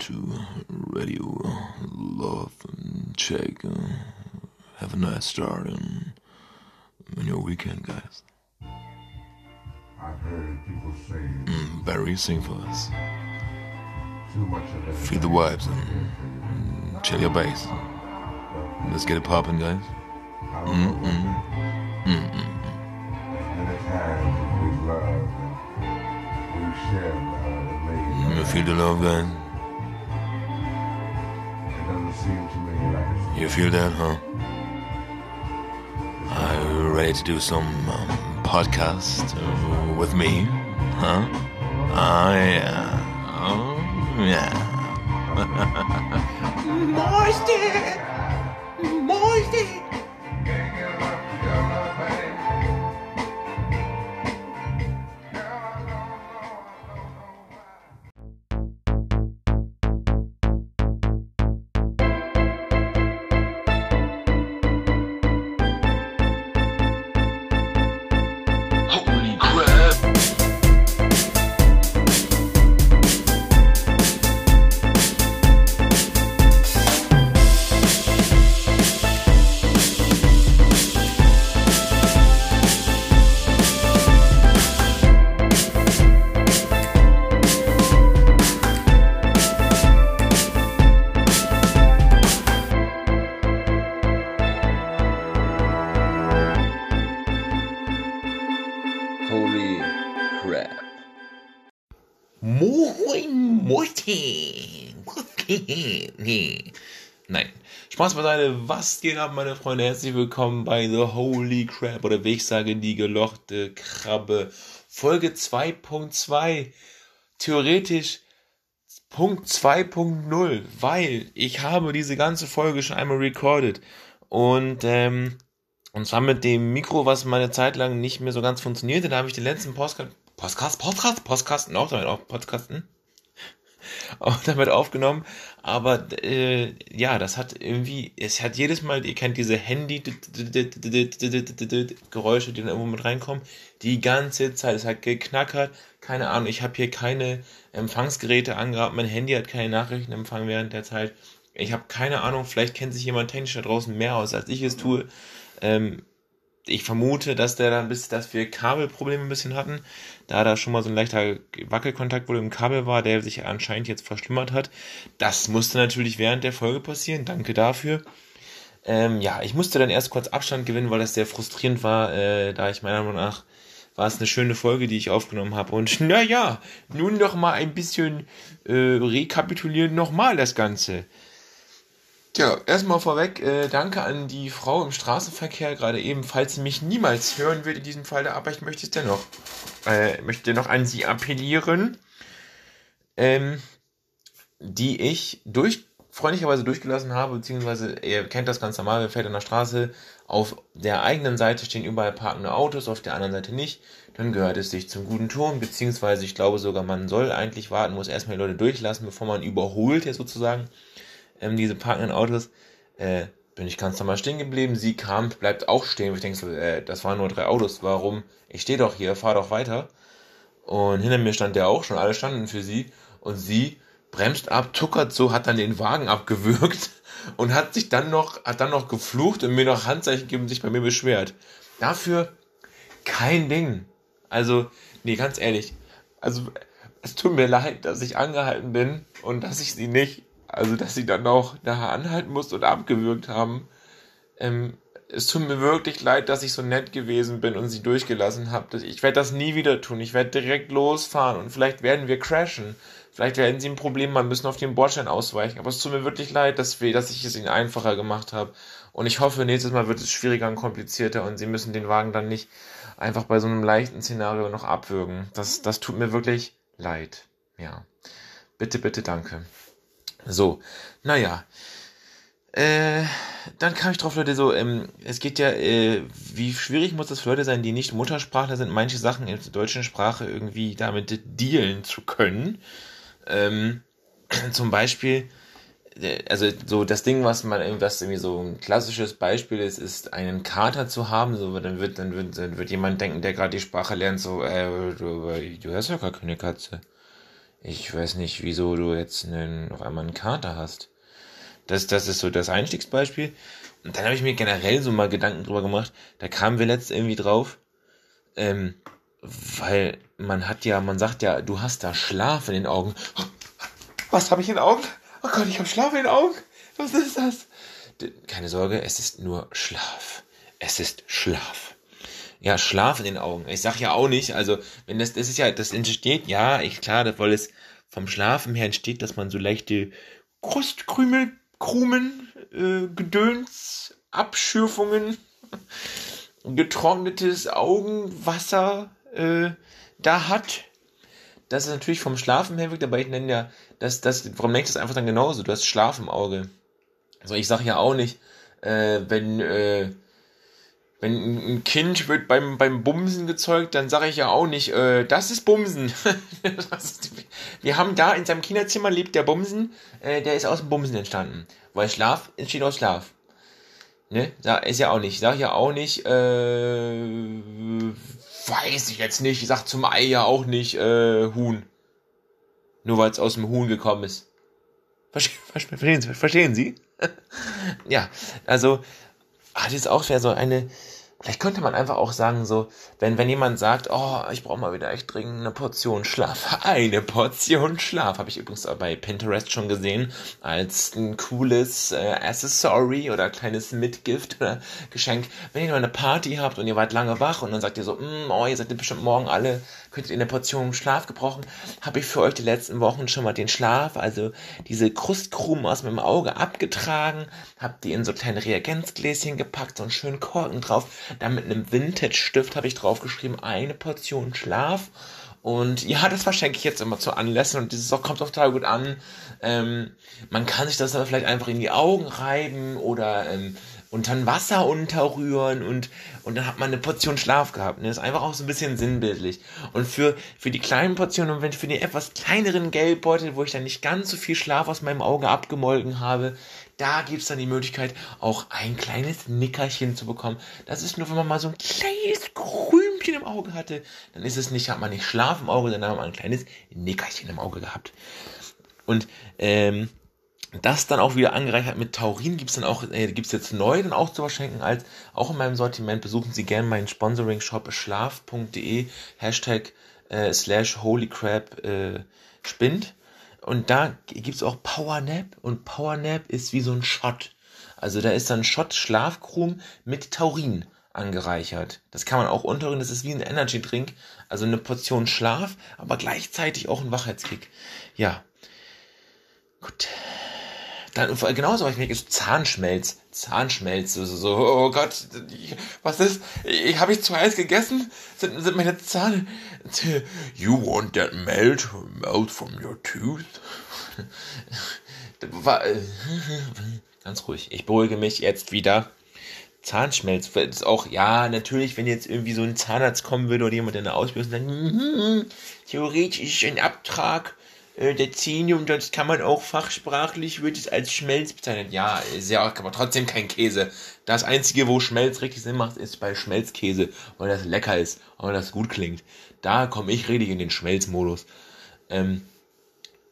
to Radio Love and Check. Uh, have a nice start and, in your weekend, guys. I've heard people say Mm, Barry, sing for us. too much of. Feel the vibes and, and chill your bass. Let's get it popping, guys. I don't know what Mm-mm. And at times we love, we share uh, love mm, You feel the love, guys? It doesn't seem to me like it's You feel that, huh? Are you ready to do some um, podcast uh, with me? Huh? Oh, yeah. Oh, yeah. Moisty! Moisty! Crap. Moin, Moiti. Nein. Spaß beiseite, was geht ab, meine Freunde? Herzlich willkommen bei The Holy Crab oder wie ich sage, die gelochte Krabbe. Folge 2.2. Theoretisch Punkt 2.0, weil ich habe diese ganze Folge schon einmal recorded. Und, ähm, und zwar mit dem Mikro, was meine Zeit lang nicht mehr so ganz funktionierte. Da habe ich den letzten Podcast, Podcast, Podcast, Podcasten auch damit auch Podcasten auch damit aufgenommen. Aber äh, ja, das hat irgendwie, es hat jedes Mal, ihr kennt diese Handy-Geräusche, die dann irgendwo mit reinkommen, die ganze Zeit. Es hat geknackert, keine Ahnung, ich habe hier keine Empfangsgeräte angehabt, mein Handy hat keine Nachrichten empfangen während der Zeit. Ich habe keine Ahnung, vielleicht kennt sich jemand technisch da draußen mehr aus, als ich es tue. Ähm, ich vermute, dass der da ein bisschen, dass wir Kabelprobleme ein bisschen hatten, da da schon mal so ein leichter Wackelkontakt wohl im Kabel war, der sich anscheinend jetzt verschlimmert hat. Das musste natürlich während der Folge passieren. Danke dafür. Ähm, ja, ich musste dann erst kurz Abstand gewinnen, weil das sehr frustrierend war, äh, da ich meiner Meinung nach war es eine schöne Folge, die ich aufgenommen habe. Und naja, nun noch mal ein bisschen äh, rekapitulieren nochmal das Ganze. Tja, erstmal vorweg, äh, danke an die Frau im Straßenverkehr gerade eben, falls sie mich niemals hören wird in diesem Fall, aber ich möchte es dennoch, äh, möchte noch an sie appellieren, ähm, die ich durch, freundlicherweise durchgelassen habe, beziehungsweise ihr kennt das ganz normal, wer fährt an der Straße, auf der eigenen Seite stehen überall parkende Autos, auf der anderen Seite nicht, dann gehört es sich zum guten Ton, beziehungsweise ich glaube sogar, man soll eigentlich warten, muss erstmal die Leute durchlassen, bevor man überholt, ja sozusagen ähm, diese parkenden Autos, äh, bin ich ganz normal stehen geblieben. Sie kam, bleibt auch stehen. Ich denke so, äh, das waren nur drei Autos. Warum? Ich stehe doch hier, fahr doch weiter. Und hinter mir stand der auch schon. Alle standen für sie. Und sie bremst ab, tuckert so, hat dann den Wagen abgewürgt und hat sich dann noch, hat dann noch geflucht und mir noch Handzeichen gegeben und sich bei mir beschwert. Dafür kein Ding. Also, nee, ganz ehrlich. Also, es tut mir leid, dass ich angehalten bin und dass ich sie nicht also, dass sie dann auch nachher anhalten musste und abgewürgt haben. Ähm, es tut mir wirklich leid, dass ich so nett gewesen bin und sie durchgelassen habe. Ich werde das nie wieder tun. Ich werde direkt losfahren und vielleicht werden wir crashen. Vielleicht werden sie ein Problem haben, müssen auf den Bordstein ausweichen. Aber es tut mir wirklich leid, dass, wir, dass ich es ihnen einfacher gemacht habe. Und ich hoffe, nächstes Mal wird es schwieriger und komplizierter und sie müssen den Wagen dann nicht einfach bei so einem leichten Szenario noch abwürgen. Das, das tut mir wirklich leid. Ja. Bitte, bitte, danke. So, naja. Äh, dann kam ich drauf, Leute, so, ähm, es geht ja, äh, wie schwierig muss es für Leute sein, die nicht Muttersprachler sind, manche Sachen in der deutschen Sprache irgendwie damit dealen zu können. Ähm, zum Beispiel, äh, also so das Ding, was man irgendwas irgendwie so ein klassisches Beispiel ist, ist einen Kater zu haben, so dann wird dann wird, dann wird jemand denken, der gerade die Sprache lernt, so äh, du, du hast ja gar keine Katze. Ich weiß nicht, wieso du jetzt einen, auf einmal einen Kater hast. Das, das ist so das Einstiegsbeispiel. Und dann habe ich mir generell so mal Gedanken drüber gemacht. Da kamen wir letzt irgendwie drauf. Ähm, weil man hat ja, man sagt ja, du hast da Schlaf in den Augen. Was habe ich in den Augen? Oh Gott, ich habe Schlaf in den Augen. Was ist das? Keine Sorge, es ist nur Schlaf. Es ist Schlaf. Ja, Schlaf in den Augen. Ich sag ja auch nicht, also, wenn das, das ist ja, das entsteht, ja, ich, klar, das, weil es vom Schlafen her entsteht, dass man so leichte Krustkrümel, Krumen, äh, Gedöns, Abschürfungen, getrocknetes Augenwasser, äh, da hat. Das ist natürlich vom Schlafen her wirkt, aber ich nenne ja, das, das, warum denkst du das einfach dann genauso? Du hast Schlaf im Auge. Also ich sag ja auch nicht, äh, wenn, äh, wenn ein Kind wird beim, beim Bumsen gezeugt, dann sage ich ja auch nicht, äh, das ist Bumsen. das ist, wir haben da in seinem Kinderzimmer lebt der Bumsen, äh, der ist aus dem Bumsen entstanden. Weil Schlaf entsteht aus Schlaf. Ne? Da ist ja auch nicht. Ich sag ja auch nicht, äh, weiß ich jetzt nicht. Ich sag zum Ei ja auch nicht, äh, Huhn. Nur weil es aus dem Huhn gekommen ist. Verstehen? Verstehen Sie? ja, also, ah, das ist auch schwer so eine, Vielleicht könnte man einfach auch sagen, so, wenn, wenn jemand sagt, oh, ich brauche mal wieder echt dringend eine Portion Schlaf. Eine Portion Schlaf. Habe ich übrigens bei Pinterest schon gesehen, als ein cooles äh, Accessory oder kleines Mitgift oder Geschenk. Wenn ihr nur eine Party habt und ihr wart lange wach und dann sagt ihr so, mm, oh, ihr seid bestimmt morgen alle, könntet ihr eine Portion Schlaf gebrauchen, habe ich für euch die letzten Wochen schon mal den Schlaf, also diese Krustkrumen aus meinem Auge abgetragen, habt die in so kleine Reagenzgläschen gepackt, so einen schönen Korken drauf dann mit einem Vintage-Stift habe ich draufgeschrieben, eine Portion Schlaf. Und ja, das verschenke ich jetzt immer zu Anlässen und dieses auch kommt auch total gut an. Ähm, man kann sich das dann vielleicht einfach in die Augen reiben oder ähm, unter ein Wasser unterrühren und, und dann hat man eine Portion Schlaf gehabt. Ne? Ist einfach auch so ein bisschen sinnbildlich. Und für, für die kleinen Portionen und wenn für die etwas kleineren Geldbeutel, wo ich dann nicht ganz so viel Schlaf aus meinem Auge abgemolken habe, da gibt's dann die Möglichkeit, auch ein kleines Nickerchen zu bekommen. Das ist nur, wenn man mal so ein kleines Krümchen im Auge hatte, dann ist es nicht, hat man nicht Schlaf im Auge, sondern hat man ein kleines Nickerchen im Auge gehabt. Und ähm, das dann auch wieder angereichert mit Taurin gibt's dann auch, äh, gibt's jetzt neu dann auch zu verschenken als auch in meinem Sortiment. Besuchen Sie gerne meinen Sponsoring-Shop schlaf.de Hashtag äh, slash holycrap äh, spinnt. Und da gibt's auch Powernap und Powernap ist wie so ein Shot. Also da ist dann Shot Schlafkrumm mit Taurin angereichert. Das kann man auch unterrühren, das ist wie ein Energy Drink, also eine Portion Schlaf, aber gleichzeitig auch ein Wachheitskick. Ja. Gut. Dann, genauso was ich mir ist Zahnschmelz. Zahnschmelz. So, so, oh Gott, was ist? Habe ich zu heiß gegessen? Sind, sind meine Zahn... You want that melt? Melt from your tooth? Ganz ruhig. Ich beruhige mich jetzt wieder. Zahnschmelz ist auch, ja, natürlich, wenn jetzt irgendwie so ein Zahnarzt kommen würde oder jemand in der Ausbildung sagt, mm, theoretisch ein Abtrag äh, der Zenium, das kann man auch fachsprachlich, wird es als Schmelz bezeichnet. Ja, ist ja aber trotzdem kein Käse. Das einzige, wo Schmelz richtig Sinn macht, ist bei Schmelzkäse, weil das lecker ist, weil das gut klingt. Da komme ich richtig in den Schmelzmodus. Ähm,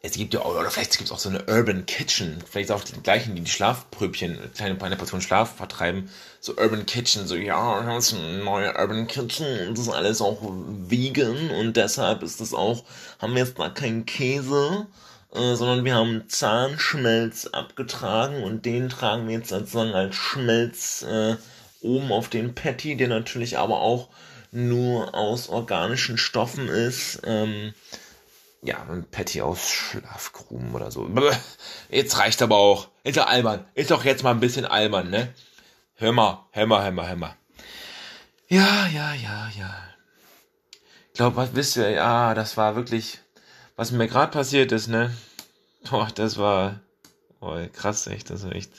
es gibt ja auch, oder vielleicht gibt es auch so eine Urban Kitchen, vielleicht auch die gleichen, die die Schlafpröbchen, kleine eine Portion Schlaf vertreiben, so Urban Kitchen, so ja, das ist ein neuer Urban Kitchen, das ist alles auch vegan und deshalb ist das auch, haben wir jetzt da keinen Käse, äh, sondern wir haben Zahnschmelz abgetragen und den tragen wir jetzt sozusagen als Schmelz äh, oben auf den Patty, der natürlich aber auch nur aus organischen Stoffen ist. Ähm, ja, ein Patty aus Schlafgruben oder so. Jetzt reicht aber auch. Ist doch albern. Ist doch jetzt mal ein bisschen albern, ne? Hör mal, hör mal, hör mal, hör mal. Ja, ja, ja, ja. Ich glaube, was wisst ihr? Ja, das war wirklich, was mir gerade passiert ist, ne? Boah, das war, boah, krass, echt, das war echt.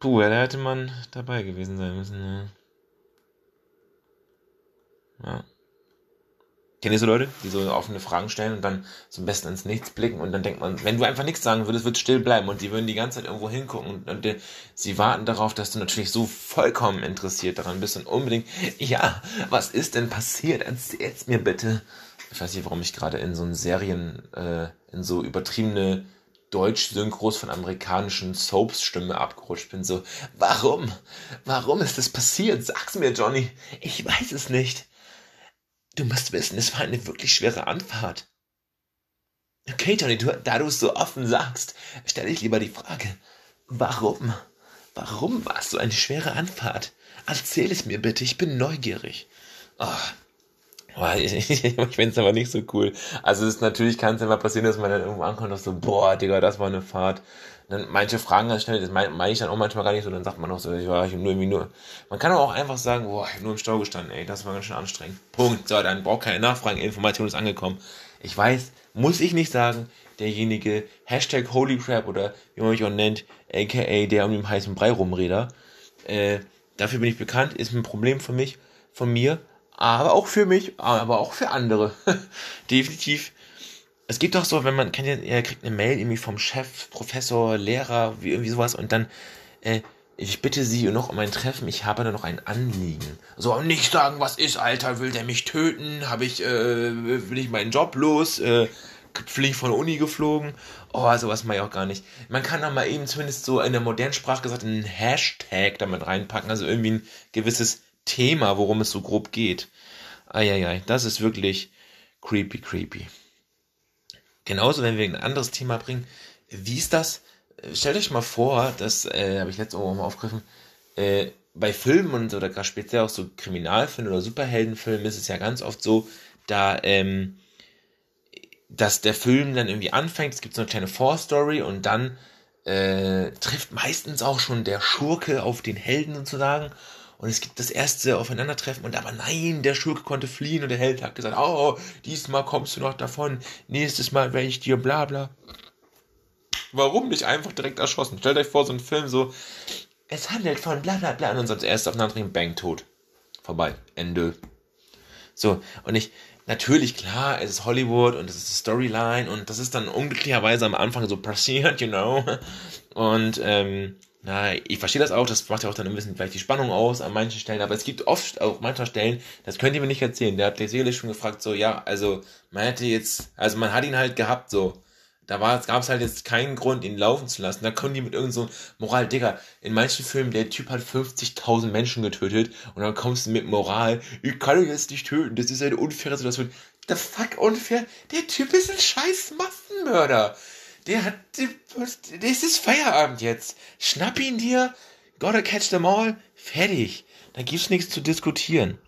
Puh, ja, da hätte man dabei gewesen sein müssen, ne? Ja. Ihr so Leute, die so offene Fragen stellen und dann zum besten ins Nichts blicken und dann denkt man, wenn du einfach nichts sagen würdest, wird still bleiben und die würden die ganze Zeit irgendwo hingucken und, und die, sie warten darauf, dass du natürlich so vollkommen interessiert daran bist und unbedingt, ja, was ist denn passiert? Erzähl's mir bitte. Ich weiß nicht, warum ich gerade in so einen Serien, äh, in so übertriebene Deutsch-Synchros von amerikanischen Soaps-Stimme abgerutscht bin. So, warum? Warum ist das passiert? Sag's mir, Johnny. Ich weiß es nicht. Du musst wissen, es war eine wirklich schwere Anfahrt. Okay, Johnny, du, da du es so offen sagst, stelle ich lieber die Frage, warum? Warum war es so eine schwere Anfahrt? Erzähl es mir bitte, ich bin neugierig. Oh. Ich, ich, ich finde es aber nicht so cool. Also es ist natürlich kann es immer passieren, dass man dann irgendwo ankommt und so, boah, Digga, das war eine Fahrt. Dann manche fragen ganz schnell, das meine mein ich dann auch manchmal gar nicht so, dann sagt man auch so, ich war nur irgendwie nur. Man kann auch einfach sagen, boah, ich hab nur im Stau gestanden, ey, das war ganz schön anstrengend. Punkt. So, dann braucht keine Nachfragen, Information ist angekommen. Ich weiß, muss ich nicht sagen, derjenige, Hashtag Holycrap oder wie man mich auch nennt, aka der um den heißen Brei rumreder, äh, dafür bin ich bekannt, ist ein Problem für mich, von mir, aber auch für mich, aber auch für andere. Definitiv. Es gibt doch so, wenn man kennt, ihr kriegt eine Mail irgendwie vom Chef, Professor, Lehrer, wie irgendwie sowas und dann, äh, ich bitte Sie noch um ein Treffen, ich habe da noch ein Anliegen. So, nicht sagen, was ist, Alter, will der mich töten? Habe ich, äh, will ich meinen Job los? Äh, fliege von der Uni geflogen? Oh, sowas mache ich auch gar nicht. Man kann doch mal eben zumindest so in der modernen Sprache gesagt einen Hashtag damit reinpacken, also irgendwie ein gewisses Thema, worum es so grob geht. Eieiei, das ist wirklich creepy, creepy. Genauso, wenn wir ein anderes Thema bringen, wie ist das? Stellt euch mal vor, das äh, habe ich letztes Mal mal aufgegriffen, äh, bei Filmen und oder gerade speziell auch so Kriminalfilmen oder Superheldenfilmen ist es ja ganz oft so, da ähm, dass der Film dann irgendwie anfängt, es gibt so eine kleine Vorstory und dann äh, trifft meistens auch schon der Schurke auf den Helden sozusagen und es gibt das erste Aufeinandertreffen und aber nein, der Schurke konnte fliehen und der Held hat gesagt, oh, diesmal kommst du noch davon, nächstes Mal werde ich dir bla bla. Warum nicht einfach direkt erschossen? Stellt euch vor, so ein Film so, es handelt von bla bla bla und dann sonst erst aufeinander bang, tot. Vorbei. Ende. So, und ich, natürlich, klar, es ist Hollywood und es ist Storyline und das ist dann unglücklicherweise am Anfang so passiert, you know. Und, ähm, na, ich verstehe das auch, das macht ja auch dann ein bisschen vielleicht die Spannung aus an manchen Stellen, aber es gibt oft auch mancher Stellen, das könnt ihr mir nicht erzählen. Der hat der Seele schon gefragt, so, ja, also, man hätte jetzt, also man hat ihn halt gehabt, so. Da gab es halt jetzt keinen Grund, ihn laufen zu lassen. Da kommen die mit irgendeinem so Moral, Digga, in manchen Filmen, der Typ hat 50.000 Menschen getötet und dann kommst du mit Moral, ich kann ihn jetzt nicht töten, das ist eine unfaire Situation. The fuck unfair? Der Typ ist ein scheiß Massenmörder. Der hat, der ist Feierabend jetzt. Schnapp ihn dir, gotta catch them all, fertig. Da gibt's nichts zu diskutieren.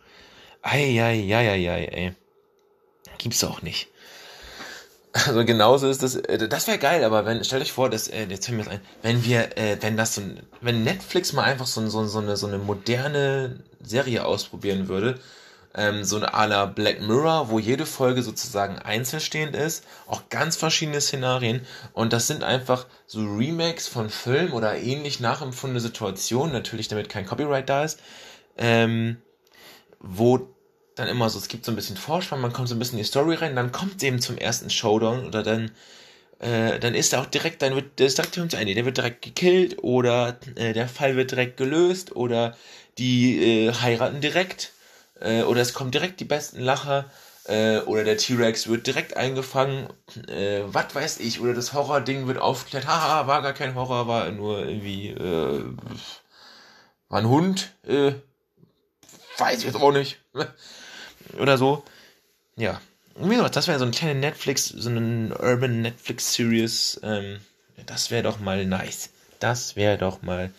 Eieieiei, ey. Gibt's auch nicht. Also genauso ist das, äh, das wäre geil, aber wenn, stellt euch vor, dass, äh, jetzt fällt mir das ein, wenn wir, äh, wenn das so, wenn Netflix mal einfach so, so, so, eine, so eine moderne Serie ausprobieren würde, ähm, so eine la Black Mirror, wo jede Folge sozusagen einzelstehend ist, auch ganz verschiedene Szenarien. Und das sind einfach so Remakes von Filmen oder ähnlich nachempfundene Situationen, natürlich damit kein Copyright da ist, ähm, wo dann immer so, es gibt so ein bisschen Vorspann, man kommt so ein bisschen in die Story rein, dann kommt eben zum ersten Showdown oder dann äh, dann ist er auch direkt, dann wird das direkt zu Ende, der wird direkt gekillt oder äh, der Fall wird direkt gelöst oder die äh, heiraten direkt äh, oder es kommen direkt die besten Lacher äh, oder der T-Rex wird direkt eingefangen, äh, was weiß ich, oder das Horror-Ding wird aufgeklärt, haha, war gar kein Horror, war nur irgendwie, äh, war ein Hund, äh, weiß ich jetzt auch nicht, oder so, ja. Wie gesagt, das wäre so eine kleine Netflix, so eine Urban Netflix Series, ähm, das wäre doch mal nice. Das wäre doch mal,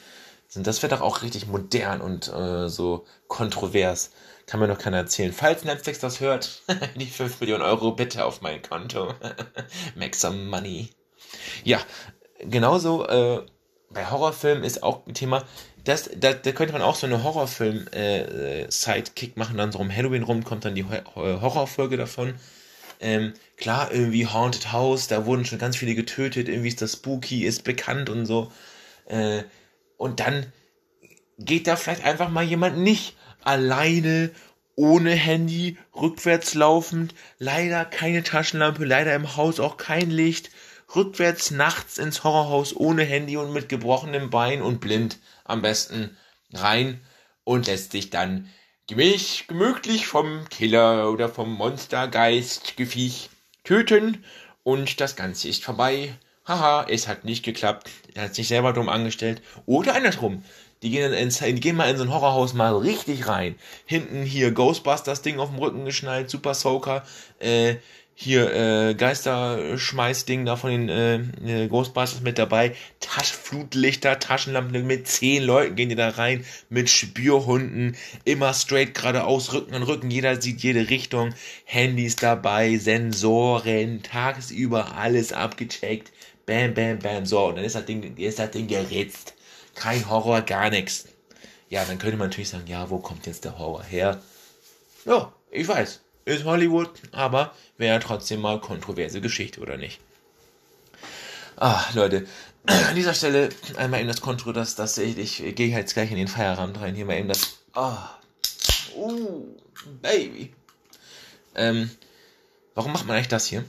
das wäre doch auch richtig modern und äh, so kontrovers. Kann mir noch keiner erzählen. Falls Netflix das hört, die 5 Millionen Euro bitte auf mein Konto. Make some money. Ja, genauso äh, bei Horrorfilmen ist auch ein Thema, das, da, da könnte man auch so eine Horrorfilm-Sidekick äh, machen, dann so um Halloween rum kommt dann die Horrorfolge davon. Ähm, klar, irgendwie Haunted House, da wurden schon ganz viele getötet, irgendwie ist das spooky, ist bekannt und so. Äh, und dann geht da vielleicht einfach mal jemand nicht alleine, ohne Handy, rückwärts laufend, leider keine Taschenlampe, leider im Haus auch kein Licht, rückwärts nachts ins Horrorhaus ohne Handy und mit gebrochenem Bein und blind am besten rein und lässt sich dann gemütlich vom Killer oder vom Monstergeist Gefiech töten und das Ganze ist vorbei. Haha, es hat nicht geklappt. Er hat sich selber dumm angestellt. Oder andersrum. Die gehen, ins, die gehen mal in so ein Horrorhaus mal richtig rein. Hinten hier Ghostbusters Ding auf dem Rücken geschnallt, Super Soaker, äh, hier äh, Geisterschmeißding da von den äh, äh, Ghostbusters mit dabei, Taschflutlichter, Taschenlampen mit zehn Leuten gehen die da rein, mit Spürhunden, immer straight geradeaus, Rücken an Rücken, jeder sieht jede Richtung, Handys dabei, Sensoren, tagsüber alles abgecheckt, bam, bam, bam, so, und dann ist das Ding, ist das Ding geritzt. Kein Horror, gar nichts. Ja, dann könnte man natürlich sagen, ja, wo kommt jetzt der Horror her? Ja, ich weiß, ist Hollywood, aber wäre trotzdem mal kontroverse Geschichte, oder nicht? Ah, Leute, an dieser Stelle einmal eben das Kontro, dass, dass ich, ich gehe jetzt gleich in den Feierabend rein. Hier mal eben das. Ah, uh, Baby. Ähm, warum macht man eigentlich das hier?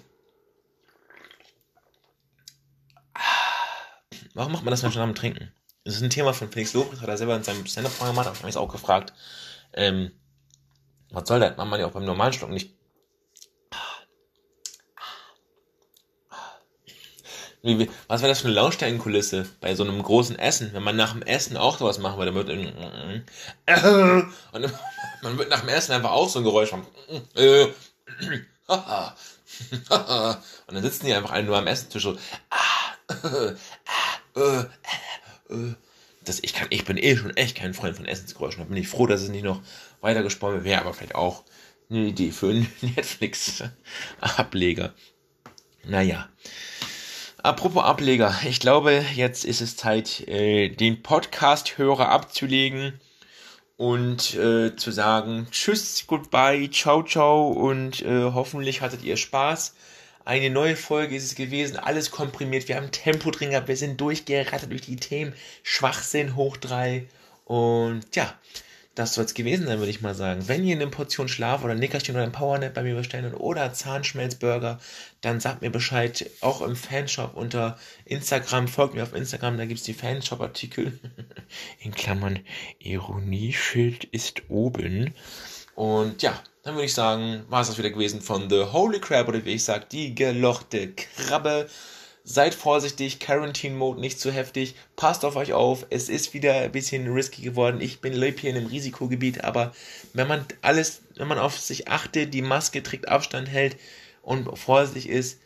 Warum macht man das schon am Trinken? Das ist ein Thema von Felix Lobrecht, hat er selber in seinem Stand-Up-Programm gemacht, habe ich mich auch gefragt. Ähm, was soll das? Macht man ja auch beim normalen Schluck nicht. Was wäre das für eine Lautstärkenkulisse bei so einem großen Essen, wenn man nach dem Essen auch sowas machen würde, dann und man wird nach dem Essen einfach auch so ein Geräusch haben. und dann sitzen die einfach alle nur am Essenstisch so. Das, ich, kann, ich bin eh schon echt kein Freund von Essensgeräuschen. Da bin ich froh, dass es nicht noch weiter gesponnen wäre, aber vielleicht auch eine Idee für einen Netflix-Ableger. Naja. Apropos Ableger, ich glaube, jetzt ist es Zeit, äh, den Podcast-Hörer abzulegen und äh, zu sagen Tschüss, Goodbye, Ciao, Ciao und äh, hoffentlich hattet ihr Spaß. Eine neue Folge ist es gewesen, alles komprimiert, wir haben Tempo drin gehabt, wir sind durchgerattert durch die Themen, Schwachsinn hoch drei. Und ja, das soll es gewesen sein, würde ich mal sagen. Wenn ihr eine Portion Schlaf oder ein Nickerchen oder ein Powernap bei mir bestellen oder Zahnschmelzburger, dann sagt mir Bescheid, auch im Fanshop unter Instagram, folgt mir auf Instagram, da gibt es die Fanshop-Artikel. In Klammern, Ironieschild ist oben. Und ja, dann würde ich sagen, war es das wieder gewesen von The Holy Crab oder wie ich sage, die gelochte Krabbe. Seid vorsichtig, Quarantine Mode nicht zu heftig. Passt auf euch auf. Es ist wieder ein bisschen risky geworden. Ich bin lebe hier in einem Risikogebiet, aber wenn man alles, wenn man auf sich achtet, die Maske trägt, Abstand hält und vorsichtig ist,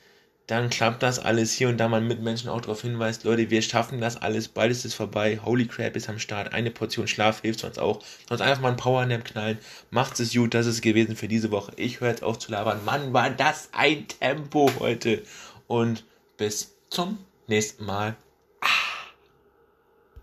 dann klappt das alles hier und da man Mitmenschen auch darauf hinweist, Leute, wir schaffen das alles, bald ist vorbei, Holy Crap ist am Start, eine Portion Schlaf hilft uns auch, sonst einfach mal einen Powernap knallen, macht es gut, das ist es gewesen für diese Woche, ich höre jetzt auf zu labern, Mann, war das ein Tempo heute. Und bis zum nächsten Mal.